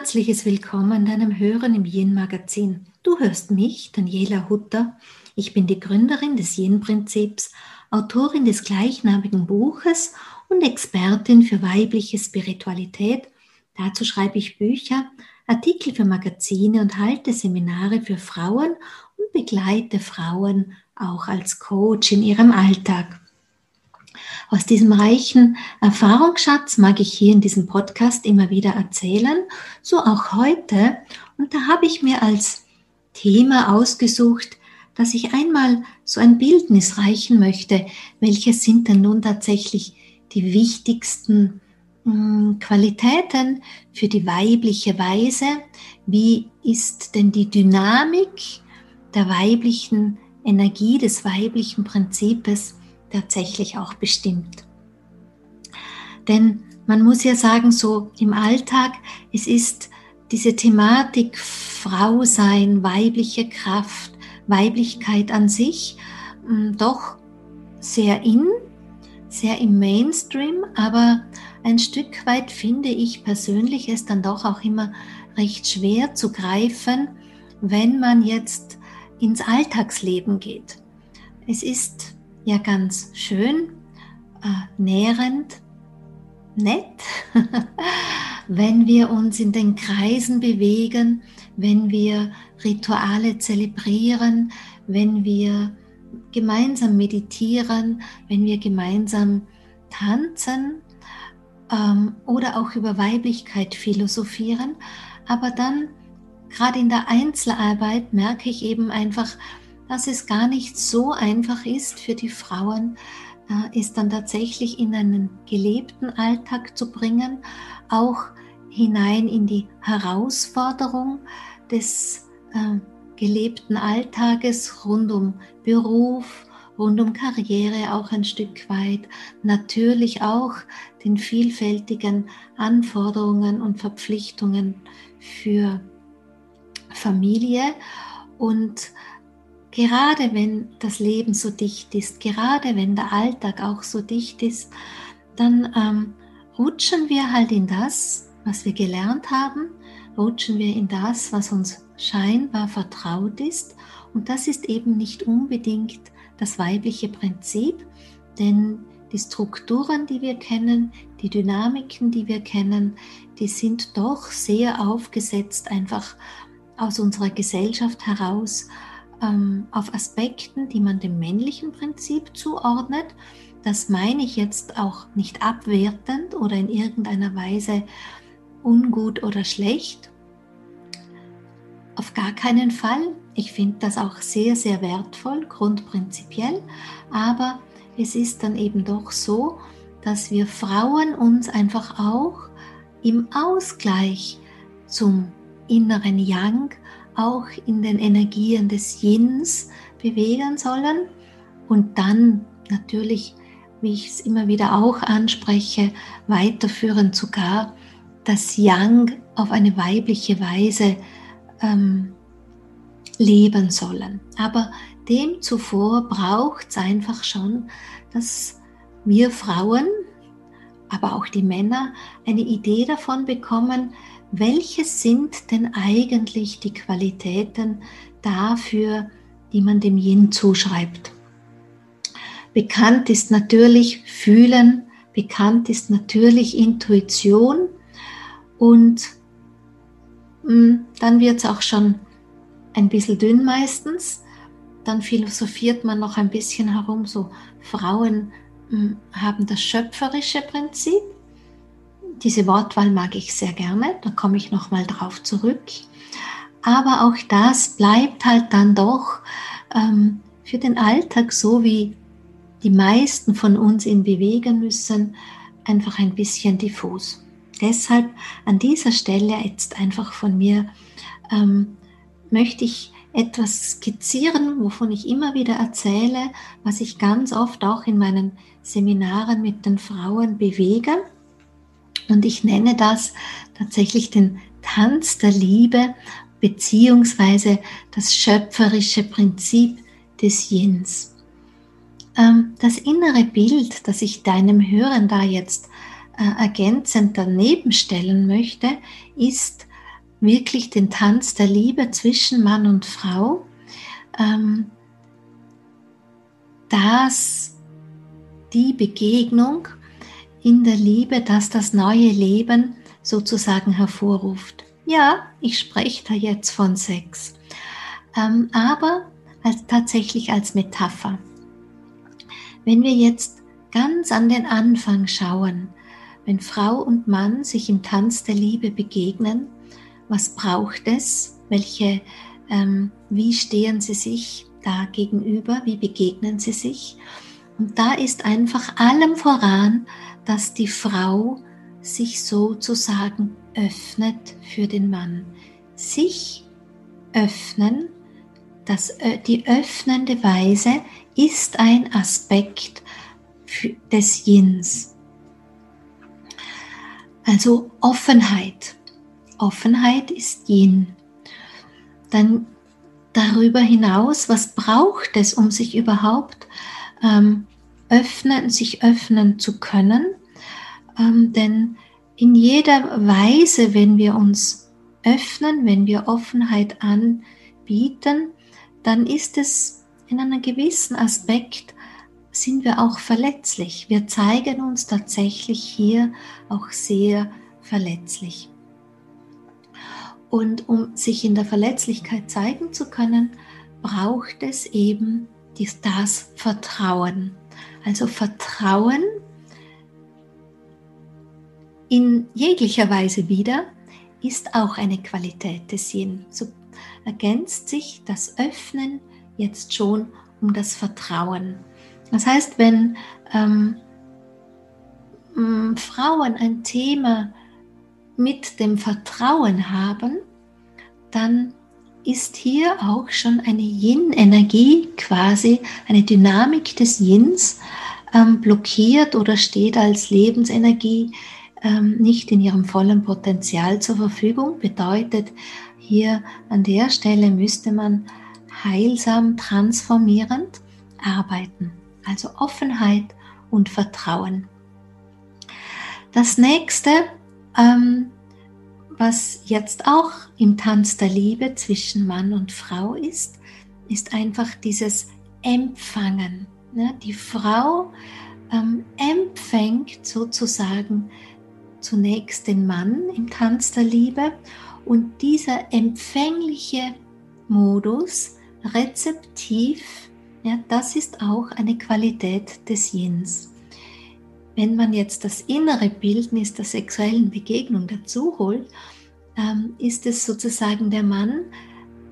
herzliches Willkommen deinem Hören im Yin Magazin. Du hörst mich, Daniela Hutter. Ich bin die Gründerin des Yin Prinzips, Autorin des gleichnamigen Buches und Expertin für weibliche Spiritualität. Dazu schreibe ich Bücher, Artikel für Magazine und halte Seminare für Frauen und begleite Frauen auch als Coach in ihrem Alltag. Aus diesem reichen Erfahrungsschatz mag ich hier in diesem Podcast immer wieder erzählen, so auch heute. Und da habe ich mir als Thema ausgesucht, dass ich einmal so ein Bildnis reichen möchte. Welche sind denn nun tatsächlich die wichtigsten hm, Qualitäten für die weibliche Weise? Wie ist denn die Dynamik der weiblichen Energie, des weiblichen Prinzips? Tatsächlich auch bestimmt. Denn man muss ja sagen, so im Alltag, es ist diese Thematik Frau sein, weibliche Kraft, Weiblichkeit an sich hm, doch sehr in, sehr im Mainstream, aber ein Stück weit finde ich persönlich es dann doch auch immer recht schwer zu greifen, wenn man jetzt ins Alltagsleben geht. Es ist ja ganz schön, äh, nährend, nett, wenn wir uns in den Kreisen bewegen, wenn wir Rituale zelebrieren, wenn wir gemeinsam meditieren, wenn wir gemeinsam tanzen ähm, oder auch über Weiblichkeit philosophieren. Aber dann, gerade in der Einzelarbeit, merke ich eben einfach, dass es gar nicht so einfach ist für die Frauen, äh, es dann tatsächlich in einen gelebten Alltag zu bringen, auch hinein in die Herausforderung des äh, gelebten Alltages rund um Beruf, rund um Karriere auch ein Stück weit, natürlich auch den vielfältigen Anforderungen und Verpflichtungen für Familie. Und Gerade wenn das Leben so dicht ist, gerade wenn der Alltag auch so dicht ist, dann ähm, rutschen wir halt in das, was wir gelernt haben, rutschen wir in das, was uns scheinbar vertraut ist. Und das ist eben nicht unbedingt das weibliche Prinzip, denn die Strukturen, die wir kennen, die Dynamiken, die wir kennen, die sind doch sehr aufgesetzt, einfach aus unserer Gesellschaft heraus ähm, auf Aspekten, die man dem männlichen Prinzip zuordnet. Das meine ich jetzt auch nicht abwertend oder in irgendeiner Weise ungut oder schlecht. Auf gar keinen Fall. Ich finde das auch sehr, sehr wertvoll, grundprinzipiell. Aber es ist dann eben doch so, dass wir Frauen uns einfach auch im Ausgleich zum inneren Yang auch in den Energien des Yins bewegen sollen und dann natürlich, wie ich es immer wieder auch anspreche, weiterführen sogar das Yang auf eine weibliche Weise ähm, leben sollen. Aber dem zuvor braucht es einfach schon, dass wir Frauen, aber auch die Männer eine Idee davon bekommen, welche sind denn eigentlich die Qualitäten dafür, die man dem Yin zuschreibt. Bekannt ist natürlich Fühlen, bekannt ist natürlich Intuition und hm, dann wird es auch schon ein bisschen dünn meistens. Dann philosophiert man noch ein bisschen herum, so Frauen hm, haben das schöpferische Prinzip diese Wortwahl mag ich sehr gerne, da komme ich nochmal drauf zurück. Aber auch das bleibt halt dann doch ähm, für den Alltag, so wie die meisten von uns ihn bewegen müssen, einfach ein bisschen diffus. Deshalb an dieser Stelle jetzt einfach von mir ähm, möchte ich etwas skizzieren, wovon ich immer wieder erzähle, was ich ganz oft auch in meinen Seminaren mit den Frauen bewege und ich nenne das tatsächlich den Tanz der Liebe beziehungsweise das schöpferische Prinzip des Yins. Ähm, das innere Bild, das ich deinem Hören da jetzt äh, ergänzend daneben stellen möchte, ist wirklich den Tanz der Liebe zwischen Mann und Frau, ähm, dass die Begegnung in der Liebe, dass das neue Leben sozusagen hervorruft. Ja, ich spreche da jetzt von Sex, ähm, aber als, tatsächlich als Metapher. Wenn wir jetzt ganz an den Anfang schauen, wenn Frau und Mann sich im Tanz der Liebe begegnen, was braucht es? Welche, ähm, wie stehen sie sich da gegenüber? Wie begegnen sie sich? Und da ist einfach allem voran, dass die Frau sich sozusagen öffnet für den Mann. Sich öffnen, das, äh, die öffnende Weise ist ein Aspekt des Yins. Also Offenheit. Offenheit ist Yin. Dann darüber hinaus, was braucht es, um sich überhaupt ähm, öffnen, sich öffnen zu können? Ähm, denn in jeder Weise, wenn wir uns öffnen, wenn wir Offenheit anbieten, dann ist es in einem gewissen Aspekt, sind wir auch verletzlich. Wir zeigen uns tatsächlich hier auch sehr verletzlich. Und um sich in der Verletzlichkeit zeigen zu können, braucht es eben das Vertrauen. Also Vertrauen in jeglicher Weise wieder ist auch eine Qualität des Yin. So ergänzt sich das Öffnen jetzt schon um das Vertrauen. Das heißt, wenn ähm, Frauen ein Thema mit dem Vertrauen haben, dann ist hier auch schon eine Yin-Energie, quasi eine Dynamik des Yins ähm, blockiert oder steht als Lebensenergie nicht in ihrem vollen Potenzial zur Verfügung. Bedeutet, hier an der Stelle müsste man heilsam transformierend arbeiten. Also Offenheit und Vertrauen. Das nächste ähm, was jetzt auch im Tanz der Liebe zwischen Mann und Frau ist, ist einfach dieses Empfangen. Ne? Die Frau ähm, empfängt sozusagen zunächst den Mann im Tanz der Liebe und dieser empfängliche Modus, rezeptiv, ja, das ist auch eine Qualität des Yins. Wenn man jetzt das innere Bildnis der sexuellen Begegnung dazu holt, ähm, ist es sozusagen der Mann,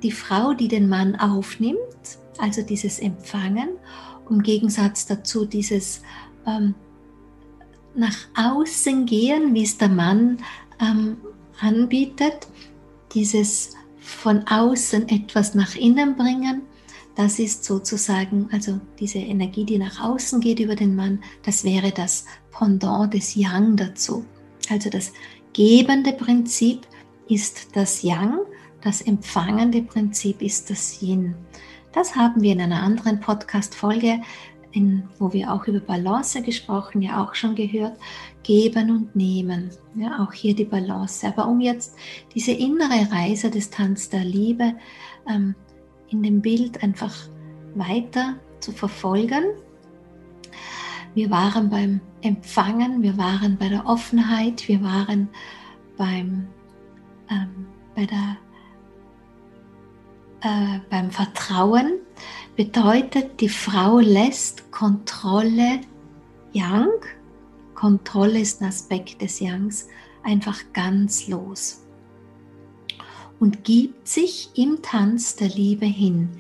die Frau, die den Mann aufnimmt, also dieses Empfangen, im Gegensatz dazu dieses ähm, nach außen gehen, wie es der Mann ähm, anbietet, dieses von außen etwas nach innen bringen das ist sozusagen, also diese Energie, die nach außen geht über den Mann, das wäre das Pendant des Yang dazu. Also das gebende Prinzip ist das Yang, das empfangende Prinzip ist das Yin. Das haben wir in einer anderen Podcast-Folge, wo wir auch über Balance gesprochen, ja auch schon gehört, geben und nehmen. Ja, auch hier die Balance. Aber um jetzt diese innere Reise des Tanz der Liebe ähm, in dem Bild einfach weiter zu verfolgen. Wir waren beim Empfangen, wir waren bei der Offenheit, wir waren beim, ähm, bei der, äh, beim Vertrauen. Bedeutet, die Frau lässt Kontrolle Yang, Kontrolle ist ein Aspekt des Yangs, einfach ganz los und gibt sich im Tanz der Liebe hin.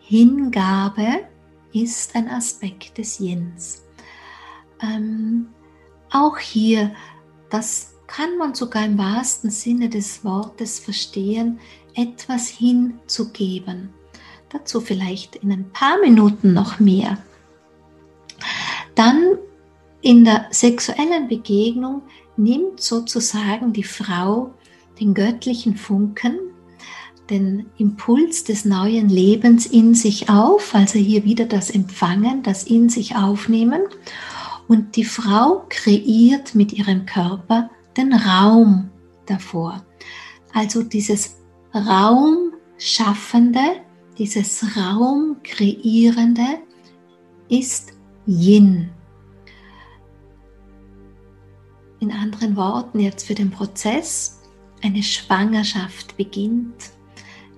Hingabe ist ein Aspekt des Yins. Ähm, auch hier, das kann man sogar im wahrsten Sinne des Wortes verstehen, etwas hinzugeben. Dazu vielleicht in ein paar Minuten noch mehr. Dann in der sexuellen Begegnung nimmt sozusagen die Frau den göttlichen Funken, den Impuls des neuen Lebens in sich auf, also hier wieder das Empfangen, das in sich aufnehmen. Und die Frau kreiert mit ihrem Körper den Raum davor. Also dieses Raumschaffende, dieses Raumkreierende ist Yin. In anderen Worten jetzt für den Prozess, eine Schwangerschaft beginnt,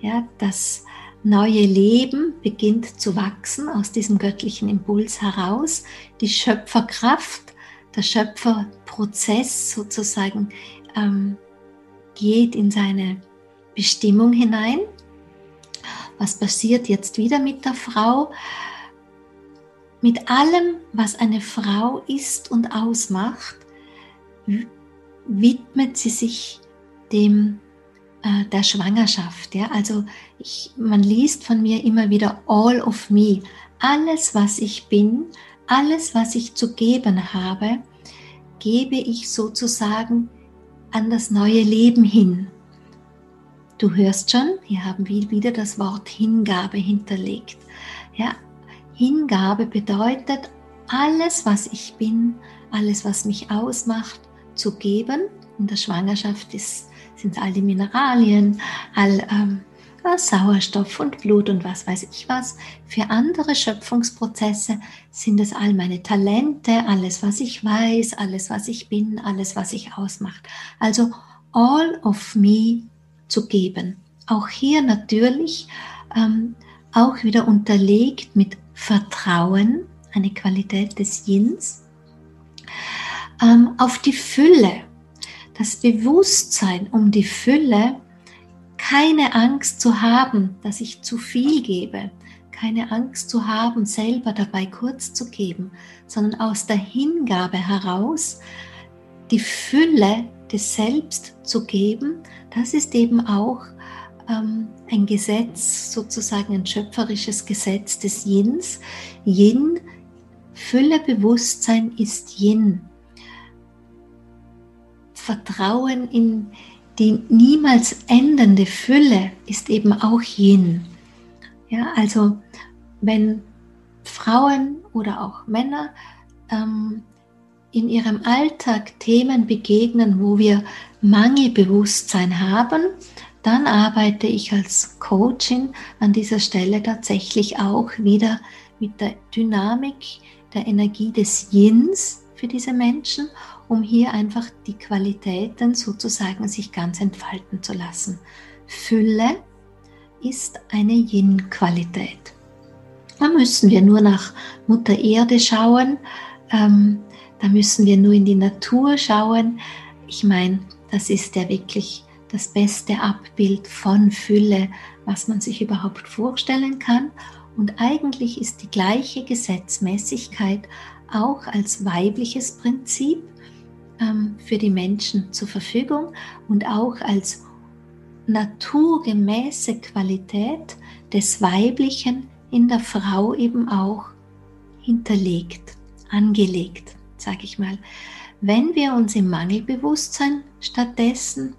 ja, das neue Leben beginnt zu wachsen aus diesem göttlichen Impuls heraus, die Schöpferkraft, der Schöpferprozess sozusagen ähm, geht in seine Bestimmung hinein. Was passiert jetzt wieder mit der Frau? Mit allem, was eine Frau ist und ausmacht, widmet sie sich dem äh, der Schwangerschaft. Ja? Also ich, man liest von mir immer wieder All of Me. Alles, was ich bin, alles, was ich zu geben habe, gebe ich sozusagen an das neue Leben hin. Du hörst schon, hier haben wir wieder das Wort Hingabe hinterlegt. Ja, Hingabe bedeutet, alles, was ich bin, alles, was mich ausmacht, zu geben. In der Schwangerschaft ist, sind all die Mineralien, all ähm, Sauerstoff und Blut und was weiß ich was. Für andere Schöpfungsprozesse sind es all meine Talente, alles, was ich weiß, alles, was ich bin, alles, was ich ausmacht. Also all of me zu geben. Auch hier natürlich ähm, auch wieder unterlegt mit Vertrauen, eine Qualität des Yins, ähm, auf die Fülle, das Bewusstsein um die Fülle, keine Angst zu haben, dass ich zu viel gebe, keine Angst zu haben, selber dabei kurz zu geben, sondern aus der Hingabe heraus die Fülle des Selbst zu geben, das ist eben auch ähm, ein Gesetz, sozusagen ein schöpferisches Gesetz des Yins. Yin, Fülle Bewusstsein ist Yin. Vertrauen in die niemals endende Fülle ist eben auch Yin. Ja, also wenn Frauen oder auch Männer ähm, in ihrem Alltag Themen begegnen, wo wir Mangelbewusstsein haben, dann arbeite ich als Coachin an dieser Stelle tatsächlich auch wieder mit der Dynamik der Energie des Yins für diese Menschen, um hier einfach die Qualitäten sozusagen sich ganz entfalten zu lassen. Fülle ist eine Yin-Qualität. Da müssen wir nur nach Mutter Erde schauen, ähm, da müssen wir nur in die Natur schauen. Ich meine, das ist ja wirklich das beste Abbild von Fülle, was man sich überhaupt vorstellen kann. Und eigentlich ist die gleiche Gesetzmäßigkeit auch als weibliches Prinzip für die Menschen zur Verfügung und auch als naturgemäße Qualität des Weiblichen in der Frau eben auch hinterlegt, angelegt, sage ich mal. Wenn wir uns im Mangelbewusstsein stattdessen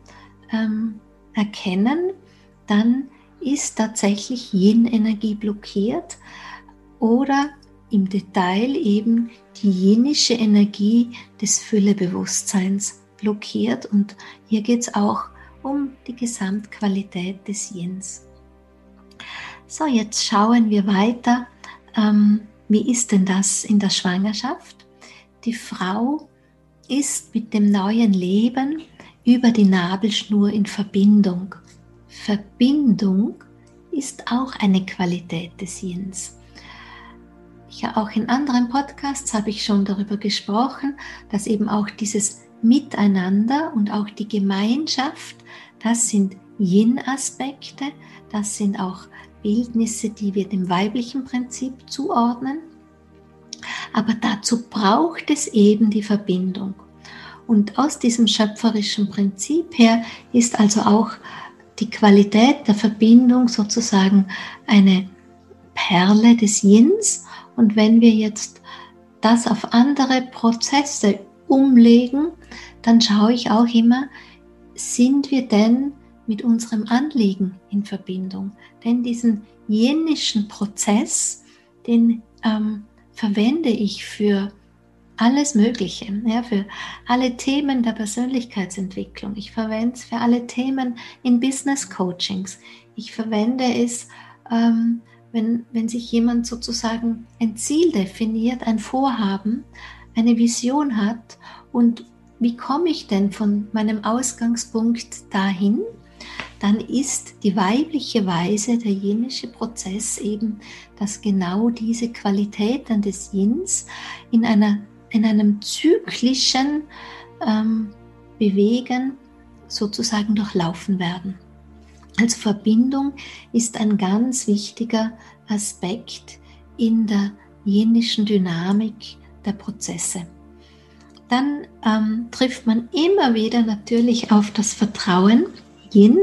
ähm, erkennen, dann ist tatsächlich Yin-Energie blockiert oder im Detail eben die jenische Energie des Füllebewusstseins blockiert. Und hier geht es auch um die Gesamtqualität des Yins. So, jetzt schauen wir weiter. Ähm, wie ist denn das in der Schwangerschaft? Die Frau ist mit dem neuen Leben über die Nabelschnur in Verbindung. Verbindung ist auch eine Qualität des Yins. Ja, auch in anderen Podcasts habe ich schon darüber gesprochen, dass eben auch dieses Miteinander und auch die Gemeinschaft, das sind Yin-Aspekte, das sind auch Bildnisse, die wir dem weiblichen Prinzip zuordnen. Aber dazu braucht es eben die Verbindung. Und aus diesem schöpferischen Prinzip her ist also auch die Qualität der Verbindung sozusagen eine Perle des Yins. Und wenn wir jetzt das auf andere Prozesse umlegen, dann schaue ich auch immer, sind wir denn mit unserem Anliegen in Verbindung? Denn diesen jenischen Prozess, den ähm, verwende ich für alles Mögliche, ja, für alle Themen der Persönlichkeitsentwicklung. Ich verwende es für alle Themen in Business Coachings. Ich verwende es, ähm, wenn, wenn sich jemand sozusagen ein Ziel definiert, ein Vorhaben, eine Vision hat und wie komme ich denn von meinem Ausgangspunkt dahin? Dann ist die weibliche Weise, der jenische Prozess eben, dass genau diese Qualitäten des Yins in, einer, in einem zyklischen ähm, Bewegen sozusagen durchlaufen werden. Also Verbindung ist ein ganz wichtiger Aspekt in der jenischen Dynamik der Prozesse dann ähm, trifft man immer wieder natürlich auf das Vertrauen, Yin.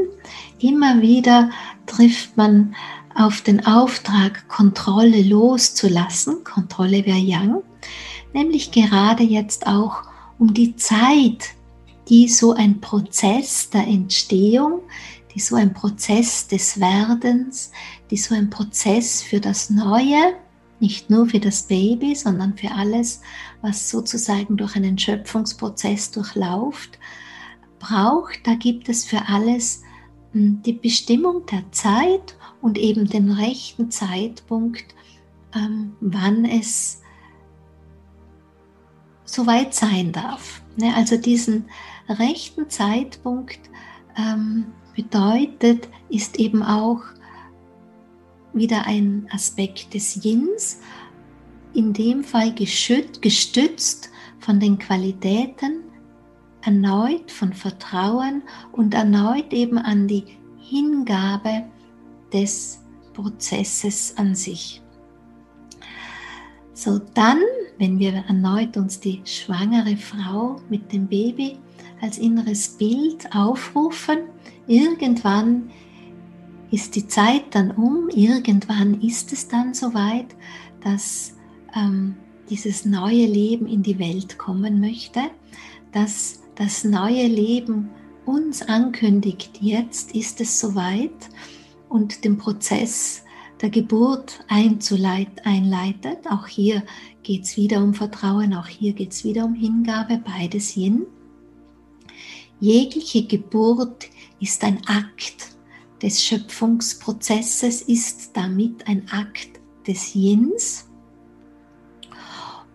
Immer wieder trifft man auf den Auftrag, Kontrolle loszulassen. Kontrolle wäre Yang. Nämlich gerade jetzt auch um die Zeit, die so ein Prozess der Entstehung, die so ein Prozess des Werdens, die so ein Prozess für das Neue, nicht nur für das Baby, sondern für alles, was sozusagen durch einen Schöpfungsprozess durchlauft, braucht. Da gibt es für alles hm, die Bestimmung der Zeit und eben den rechten Zeitpunkt, ähm, wann es soweit sein darf. Ne, also diesen rechten Zeitpunkt ähm, bedeutet, ist eben auch wieder ein Aspekt des Yins, in dem Fall gestützt von den Qualitäten, erneut von Vertrauen und erneut eben an die Hingabe des Prozesses an sich. So dann, wenn wir erneut uns die schwangere Frau mit dem Baby als inneres Bild aufrufen, irgendwann ist die Zeit dann um, irgendwann ist es dann soweit, dass ähm, dieses neue Leben in die Welt kommen möchte, dass das neue Leben uns ankündigt, jetzt ist es soweit und den Prozess der Geburt einleitet. Auch hier geht es wieder um Vertrauen, auch hier geht es wieder um Hingabe, beides Yin. Jegliche Geburt ist ein Akt des Schöpfungsprozesses ist damit ein Akt des Yins.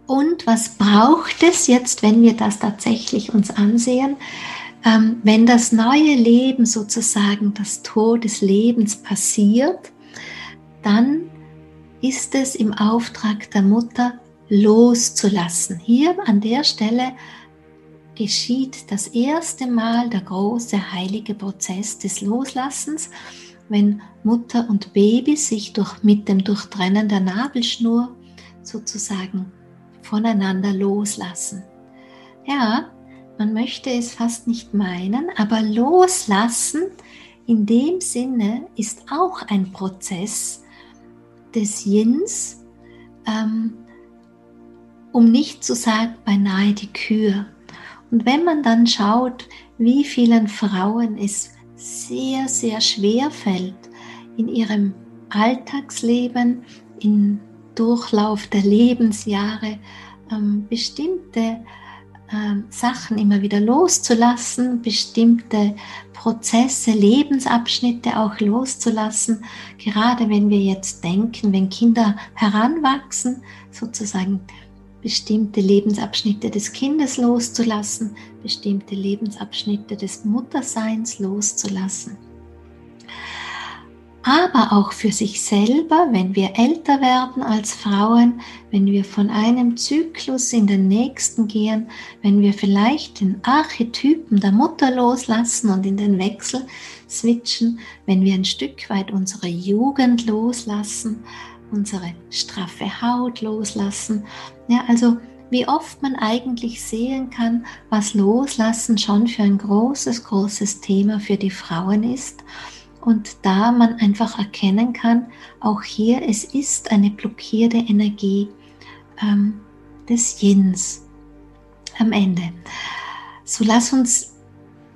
Und was braucht es jetzt, wenn wir das tatsächlich uns ansehen? Ähm, wenn das neue Leben sozusagen das Tor des Lebens passiert, dann ist es im Auftrag der Mutter loszulassen. Hier an der Stelle geschieht das erste Mal der große heilige Prozess des Loslassens, wenn Mutter und Baby sich durch, mit dem Durchtrennen der Nabelschnur sozusagen voneinander loslassen. Ja, man möchte es fast nicht meinen, aber loslassen in dem Sinne ist auch ein Prozess des Yins, ähm, um nicht zu sagen beinahe die Kür. Und wenn man dann schaut, wie vielen Frauen es sehr, sehr schwer fällt, in ihrem Alltagsleben, im Durchlauf der Lebensjahre, ähm, bestimmte ähm, Sachen immer wieder loszulassen, bestimmte Prozesse, Lebensabschnitte auch loszulassen. Gerade wenn wir jetzt denken, wenn Kinder heranwachsen, sozusagen bestimmte Lebensabschnitte des Kindes loszulassen, bestimmte Lebensabschnitte des Mutterseins loszulassen. Aber auch für sich selber, wenn wir älter werden als Frauen, wenn wir von einem Zyklus in den nächsten gehen, wenn wir vielleicht den Archetypen der Mutter loslassen und in den Wechsel switchen, wenn wir ein Stück weit unsere Jugend loslassen, unsere straffe Haut loslassen. Ja, also wie oft man eigentlich sehen kann, was Loslassen schon für ein großes, großes Thema für die Frauen ist. Und da man einfach erkennen kann, auch hier, es ist eine blockierte Energie ähm, des Yins am Ende. So lass uns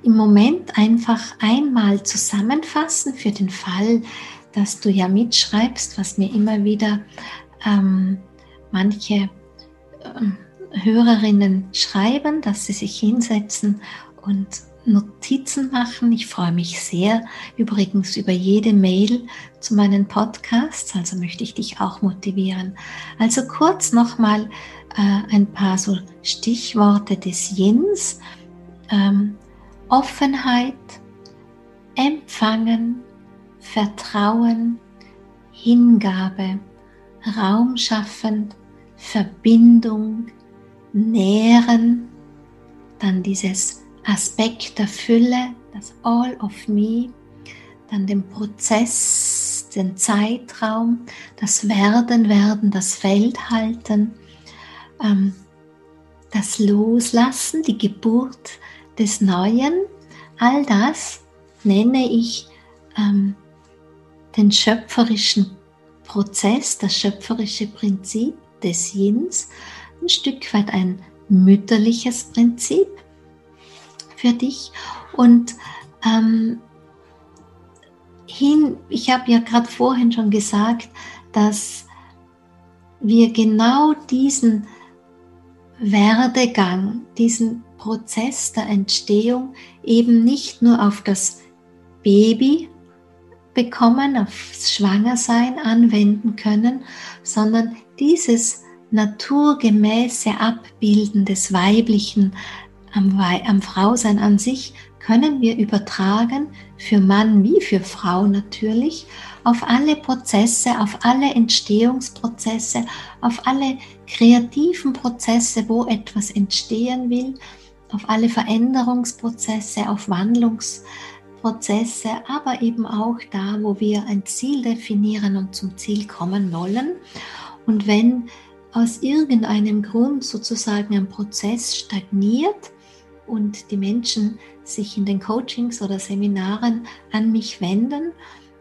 im Moment einfach einmal zusammenfassen für den Fall, dass du ja mitschreibst, was mir immer wieder ähm, manche ähm, Hörerinnen schreiben, dass sie sich hinsetzen und Notizen machen. Ich freue mich sehr übrigens über jede Mail zu meinen Podcasts, also möchte ich dich auch motivieren. Also kurz nochmal äh, ein paar so Stichworte des Jins. Ähm, Offenheit, Empfangen, Vertrauen, Hingabe, Raum schaffen, Verbindung, Nähren, dann dieses Aspekt der Fülle, das All of Me, dann den Prozess, den Zeitraum, das Werden, Werden, das Feld halten, ähm, das Loslassen, die Geburt des Neuen, all das nenne ich ähm, den schöpferischen Prozess, das schöpferische Prinzip des Yins, ein Stück weit ein mütterliches Prinzip für dich. Und ähm, hin, ich habe ja gerade vorhin schon gesagt, dass wir genau diesen Werdegang, diesen Prozess der Entstehung eben nicht nur auf das Baby bekommen, aufs Schwangersein anwenden können, sondern dieses naturgemäße Abbilden des Weiblichen am, am Frausein an sich können wir übertragen, für Mann wie für Frau natürlich, auf alle Prozesse, auf alle Entstehungsprozesse, auf alle kreativen Prozesse, wo etwas entstehen will, auf alle Veränderungsprozesse, auf Wandlungsprozesse, aber eben auch da, wo wir ein Ziel definieren und zum Ziel kommen wollen. Und wenn aus irgendeinem Grund sozusagen ein Prozess stagniert und die Menschen sich in den Coachings oder Seminaren an mich wenden,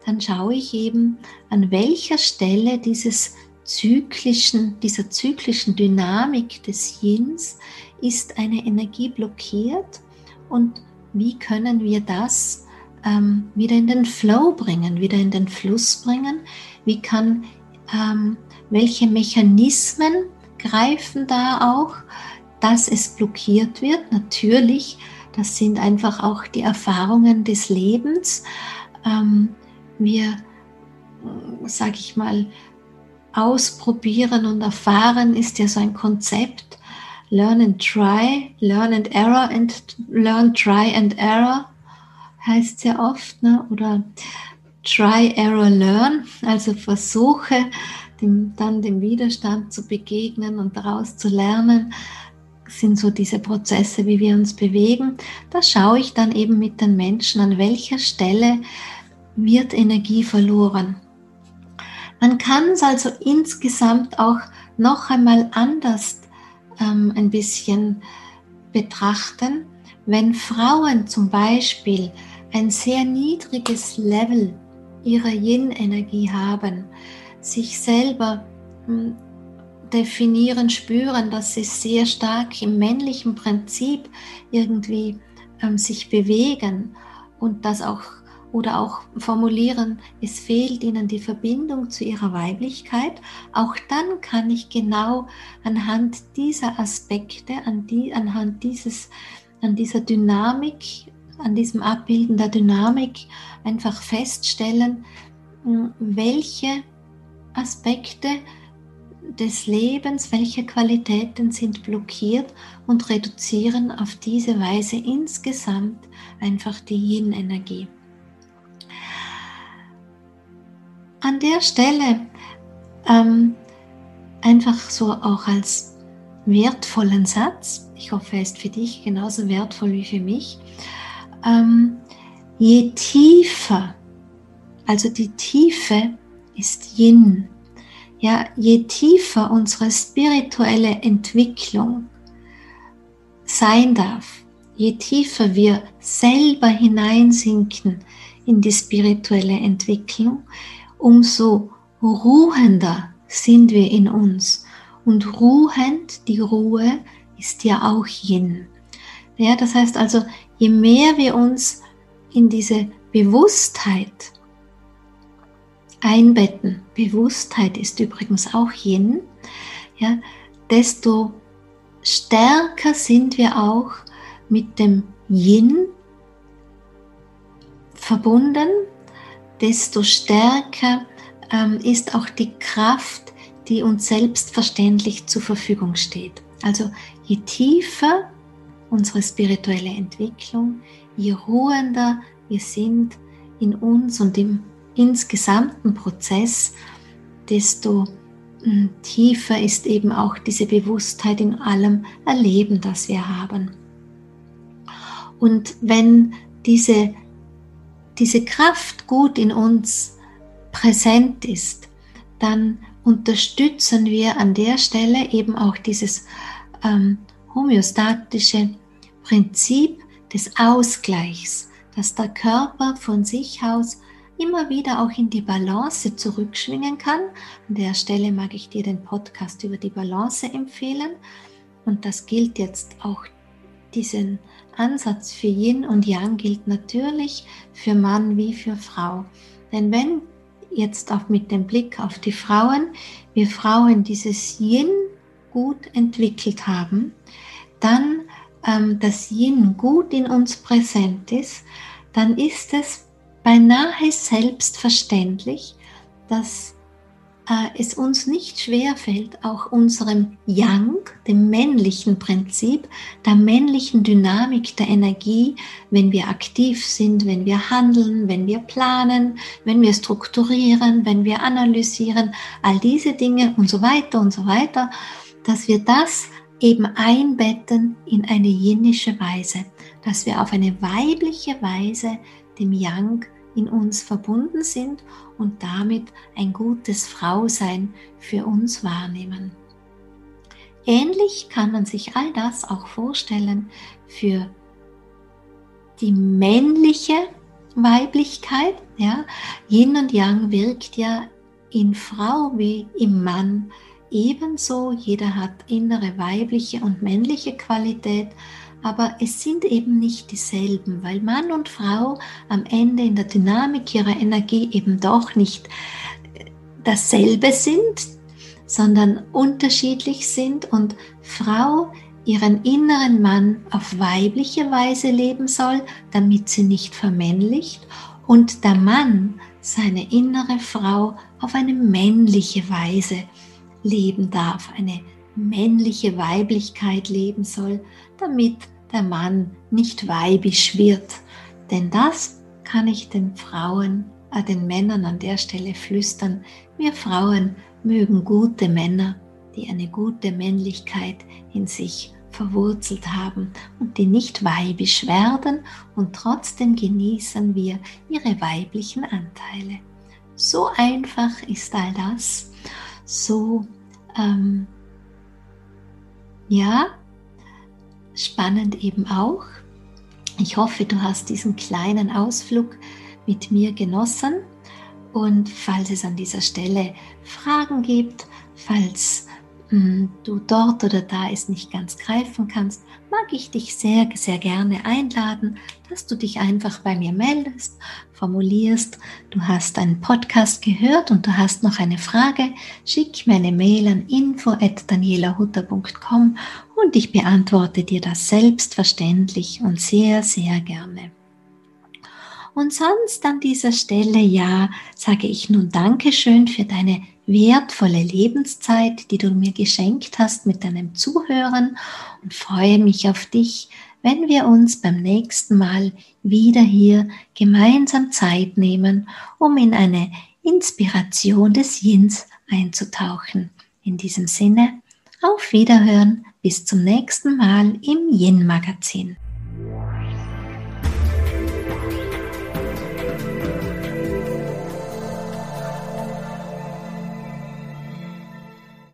dann schaue ich eben, an welcher Stelle dieses zyklischen, dieser zyklischen Dynamik des Yins ist eine Energie blockiert und wie können wir das ähm, wieder in den Flow bringen, wieder in den Fluss bringen? Wie kann ähm, welche Mechanismen greifen da auch, dass es blockiert wird. Natürlich, das sind einfach auch die Erfahrungen des Lebens. Ähm, wir, sage ich mal, ausprobieren und erfahren ist ja so ein Konzept. Learn and try, learn and error and learn, try and error heißt sehr oft, ne? oder try, error, learn, also versuche dem, dann dem Widerstand zu begegnen und daraus zu lernen, sind so diese Prozesse, wie wir uns bewegen. Da schaue ich dann eben mit den Menschen, an welcher Stelle wird Energie verloren. Man kann es also insgesamt auch noch einmal anders ähm, ein bisschen betrachten, wenn Frauen zum Beispiel ein sehr niedriges Level ihrer Yin-Energie haben, sich selber hm, definieren, spüren, dass sie sehr stark im männlichen Prinzip irgendwie ähm, sich bewegen und das auch oder auch formulieren, es fehlt ihnen die Verbindung zu ihrer Weiblichkeit, auch dann kann ich genau anhand dieser Aspekte, an die, anhand dieses, an dieser Dynamik, an diesem Abbilden der Dynamik einfach feststellen, hm, welche Aspekte des Lebens, welche Qualitäten sind blockiert und reduzieren auf diese Weise insgesamt einfach die Yin-Energie. An der Stelle ähm, einfach so auch als wertvollen Satz, ich hoffe, er ist für dich genauso wertvoll wie für mich, ähm, je tiefer, also die Tiefe ist Yin. Ja, je tiefer unsere spirituelle Entwicklung sein darf, je tiefer wir selber hineinsinken in die spirituelle Entwicklung, umso ruhender sind wir in uns. Und ruhend, die Ruhe ist ja auch Yin. Ja, das heißt also, je mehr wir uns in diese Bewusstheit einbetten, Bewusstheit ist übrigens auch Yin, ja, desto stärker sind wir auch mit dem Yin verbunden, desto stärker ähm, ist auch die Kraft, die uns selbstverständlich zur Verfügung steht. Also je tiefer unsere spirituelle Entwicklung, je ruhender wir sind in uns und im insgesamten Prozess, desto hm, tiefer ist eben auch diese Bewusstheit in allem Erleben, das wir haben. Und wenn diese, diese Kraft gut in uns präsent ist, dann unterstützen wir an der Stelle eben auch dieses ähm, homöostatische Prinzip des Ausgleichs, dass der Körper von sich aus immer wieder auch in die Balance zurückschwingen kann. An der Stelle mag ich dir den Podcast über die Balance empfehlen. Und das gilt jetzt auch, diesen Ansatz für Yin und Yang gilt natürlich für Mann wie für Frau. Denn wenn jetzt auch mit dem Blick auf die Frauen, wir Frauen dieses Yin gut entwickelt haben, dann ähm, das Yin gut in uns präsent ist, dann ist es beinahe selbstverständlich, dass äh, es uns nicht schwer fällt, auch unserem Yang, dem männlichen Prinzip, der männlichen Dynamik der Energie, wenn wir aktiv sind, wenn wir handeln, wenn wir planen, wenn wir strukturieren, wenn wir analysieren, all diese Dinge und so weiter und so weiter, dass wir das eben einbetten in eine jinnische Weise, dass wir auf eine weibliche Weise dem Yang in uns verbunden sind und damit ein gutes Frausein für uns wahrnehmen. Ähnlich kann man sich all das auch vorstellen für die männliche Weiblichkeit. Ja? Yin und Yang wirkt ja in Frau wie im Mann ebenso. Jeder hat innere weibliche und männliche Qualität, aber es sind eben nicht dieselben, weil Mann und Frau am Ende in der Dynamik ihrer Energie eben doch nicht äh, dasselbe sind, sondern unterschiedlich sind und Frau ihren inneren Mann auf weibliche Weise leben soll, damit sie nicht vermännlicht und der Mann seine innere Frau auf eine männliche Weise leben darf, eine männliche Weiblichkeit leben soll, damit der Mann nicht weibisch wird. Denn das kann ich den Frauen, äh, den Männern an der Stelle flüstern. Wir Frauen mögen gute Männer, die eine gute Männlichkeit in sich verwurzelt haben und die nicht weibisch werden und trotzdem genießen wir ihre weiblichen Anteile. So einfach ist all das, so ähm, ja, spannend eben auch. Ich hoffe, du hast diesen kleinen Ausflug mit mir genossen. Und falls es an dieser Stelle Fragen gibt, falls hm, du dort oder da es nicht ganz greifen kannst, mag ich dich sehr, sehr gerne einladen, dass du dich einfach bei mir meldest, formulierst, du hast einen Podcast gehört und du hast noch eine Frage, schick mir eine Mail an info.danielahutter.com und ich beantworte dir das selbstverständlich und sehr, sehr gerne. Und sonst an dieser Stelle, ja, sage ich nun Dankeschön für deine wertvolle Lebenszeit, die du mir geschenkt hast mit deinem Zuhören und freue mich auf dich, wenn wir uns beim nächsten Mal wieder hier gemeinsam Zeit nehmen, um in eine Inspiration des Yins einzutauchen. In diesem Sinne, auf Wiederhören, bis zum nächsten Mal im Yin Magazin.